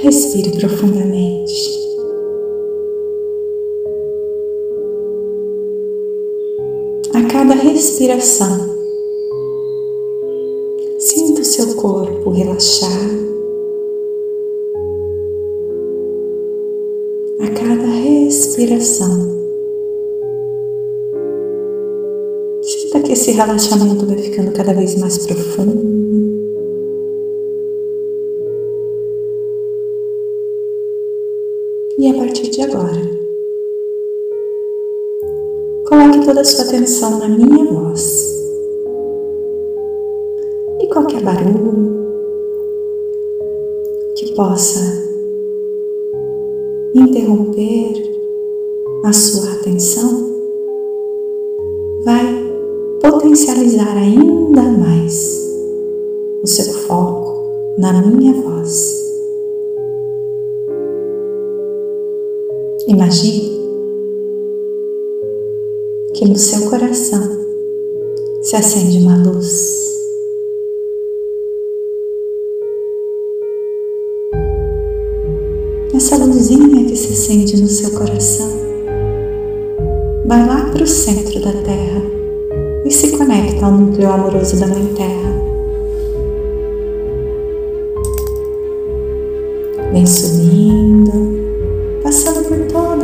Respire profundamente. A cada respiração, sinta o seu corpo relaxar. A cada respiração, sinta que esse relaxamento vai ficando cada vez mais profundo. E a partir de agora, coloque toda a sua atenção na minha voz. E qualquer barulho que possa interromper a sua atenção vai potencializar ainda mais o seu foco na minha voz. Imagine que no seu coração se acende uma luz. Essa luzinha que se acende no seu coração vai lá para o centro da Terra e se conecta ao núcleo amoroso da Mãe Terra. Vem subindo passando por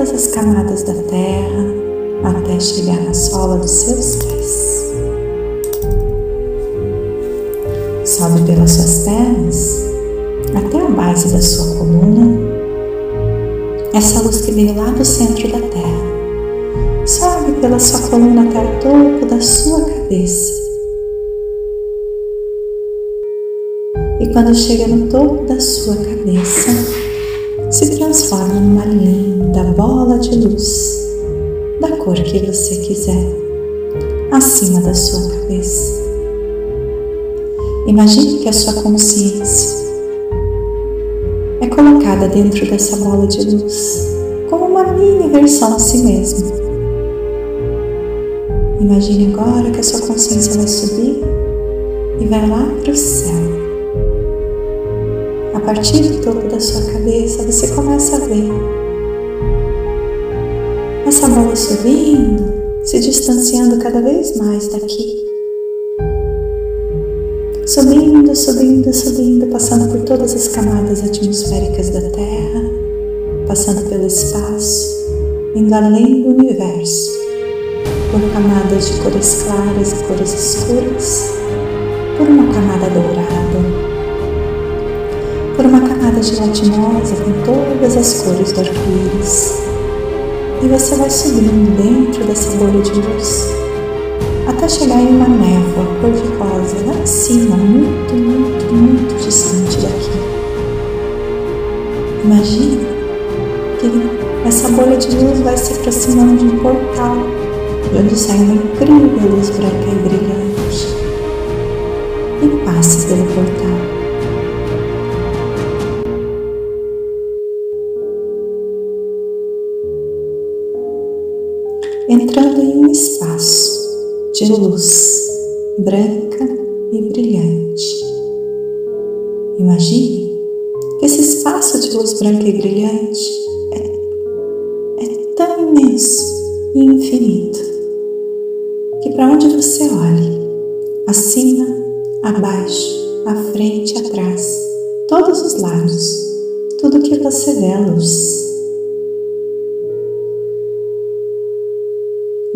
todas as camadas da terra até chegar na sola dos seus pés. Sobe pelas suas pernas até a base da sua coluna. Essa luz que veio lá do centro da terra sobe pela sua coluna até o topo da sua cabeça. E quando chega no topo da sua cabeça, se transforma numa linda bola de luz da cor que você quiser, acima da sua cabeça. Imagine que a sua consciência é colocada dentro dessa bola de luz, como uma mini versão de si mesmo. Imagine agora que a sua consciência vai subir e vai lá para o céu partir do topo da sua cabeça, você começa a ver essa bola subindo, se distanciando cada vez mais daqui. Subindo, subindo, subindo, passando por todas as camadas atmosféricas da Terra, passando pelo espaço, indo além do universo, por camadas de cores claras e cores escuras, por uma camada dourada, por uma camada gelatinosa com todas as cores do arco-íris. E você vai subindo dentro dessa bolha de luz até chegar em uma névoa cor-de-rosa lá em cima, muito, muito, muito distante daqui. Imagine que essa bolha de luz vai se aproximando de um portal de onde sai uma incrível luz branca e brilhante e passe pelo portal. Espaço de luz branca e brilhante. Imagine que esse espaço de luz branca e brilhante é, é tão imenso e infinito que para onde você olhe, acima, abaixo, à frente, atrás, todos os lados, tudo que você vê é luz.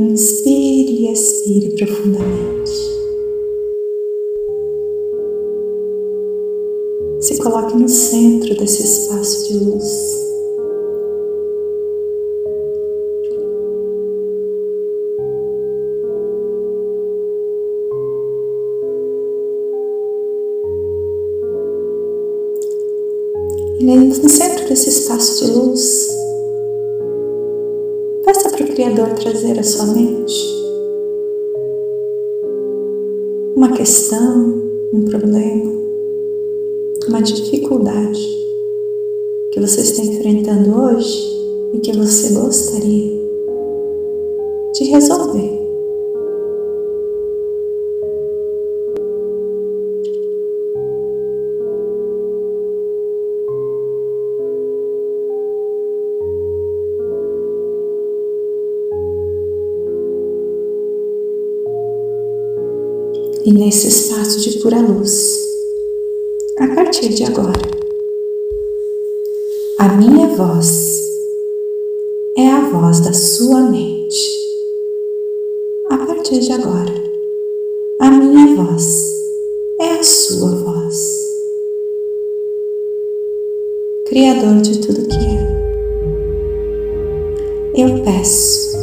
Inspire e expire profundamente. Se coloque no centro desse espaço de luz. E no centro desse espaço de luz, Criador trazer à sua mente uma questão, um problema, uma dificuldade que você está enfrentando hoje e que você gostaria de resolver. E nesse espaço de pura luz, a partir de agora, a minha voz é a voz da sua mente. A partir de agora, a minha voz é a sua voz. Criador de tudo que é. Eu peço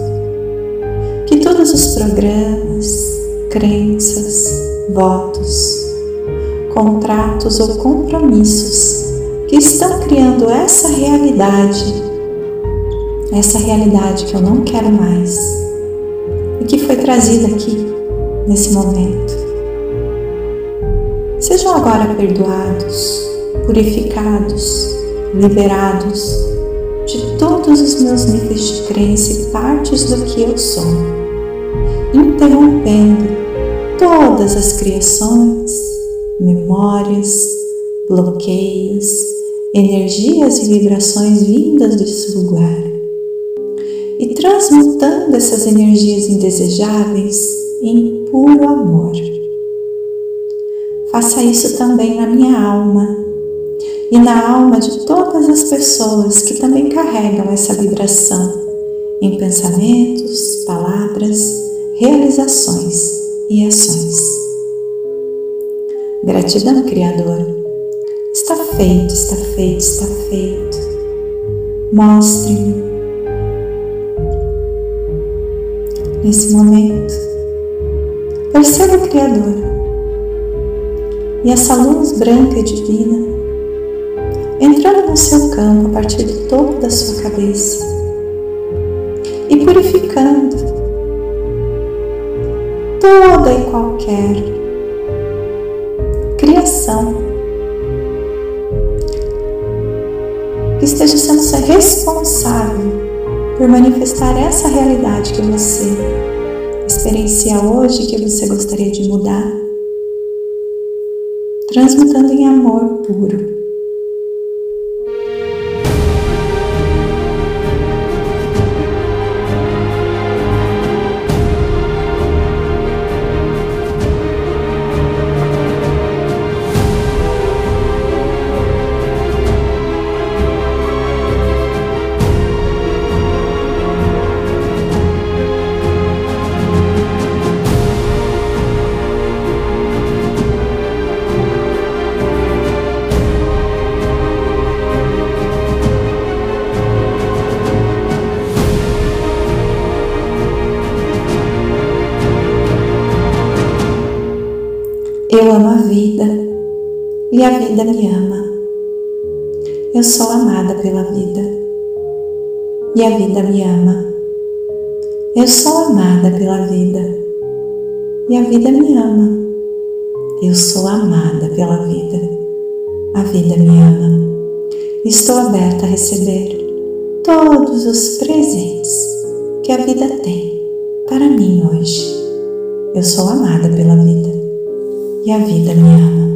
que todos os programas, crenças, votos, contratos ou compromissos que estão criando essa realidade, essa realidade que eu não quero mais e que foi trazida aqui nesse momento. Sejam agora perdoados, purificados, liberados de todos os meus níveis de crença e partes do que eu sou, interrompendo todas as criações, memórias, bloqueios, energias e vibrações vindas desse lugar e transmutando essas energias indesejáveis em puro amor. Faça isso também na minha alma e na alma de todas as pessoas que também carregam essa vibração em pensamentos, palavras, realizações e ações. Gratidão, Criador. Está feito, está feito, está feito. Mostre-me nesse momento. Perceba o Criador e essa luz branca e divina entrando no seu campo a partir do topo da sua cabeça e purificando toda e qualquer criação que esteja sendo responsável por manifestar essa realidade que você experiencia hoje que você gostaria de mudar, transmutando em amor puro. Eu amo a vida e a vida me ama. Eu sou amada pela vida e a vida me ama. Eu sou amada pela vida e a vida me ama. Eu sou amada pela vida. A vida me ama. Estou aberta a receber todos os presentes que a vida tem para mim hoje. Eu sou amada pela vida e a vida me ama.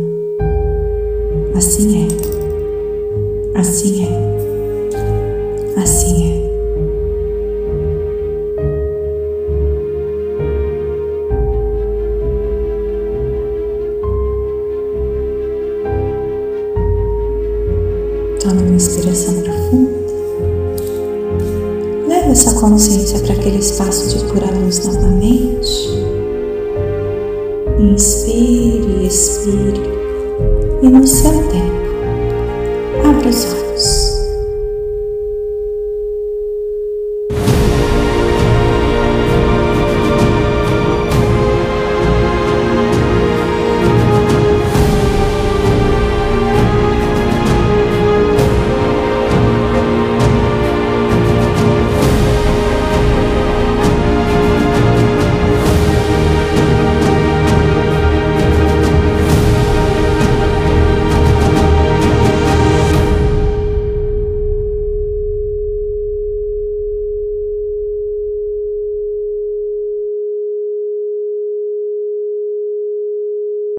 Assim é, assim é, assim é. Tome uma inspiração profunda. Leve essa consciência para aquele espaço de pura luz novamente. Inspire, expire e no seu tempo, abra os olhos.